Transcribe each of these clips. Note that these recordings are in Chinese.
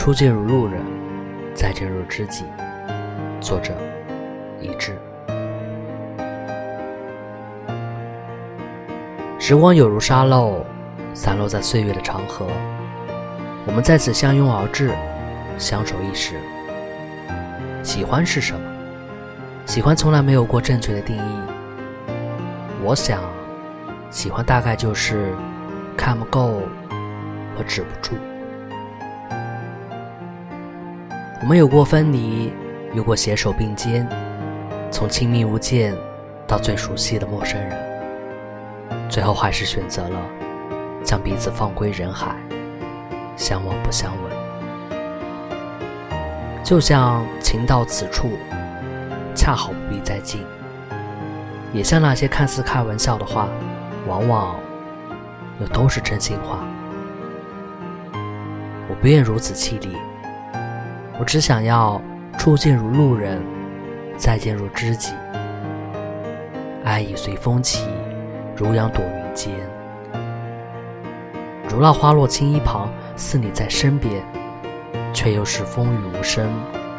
初见如路人，再见如知己。作者：一志。时光有如沙漏，散落在岁月的长河。我们在此相拥而至，相守一时。喜欢是什么？喜欢从来没有过正确的定义。我想，喜欢大概就是看不够和止不住。我们有过分离，有过携手并肩，从亲密无间到最熟悉的陌生人，最后还是选择了将彼此放归人海，相望不相闻。就像情到此处，恰好不必再见；也像那些看似开玩笑的话，往往又都是真心话。我不愿如此凄厉。我只想要初见如路人，再见如知己。爱已随风起，如阳躲云间。如那花落青衣旁，似你在身边，却又是风雨无声，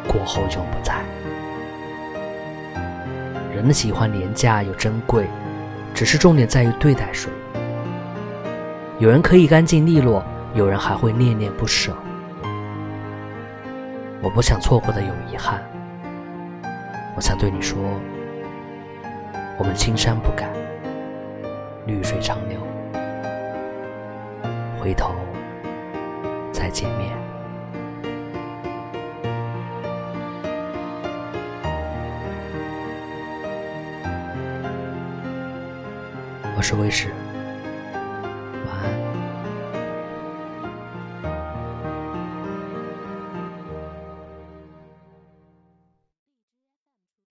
过后永不在。人的喜欢廉价又珍贵，只是重点在于对待谁。有人可以干净利落，有人还会恋恋不舍。我不想错过的有遗憾，我想对你说，我们青山不改，绿水长流，回头再见面。我是魏史。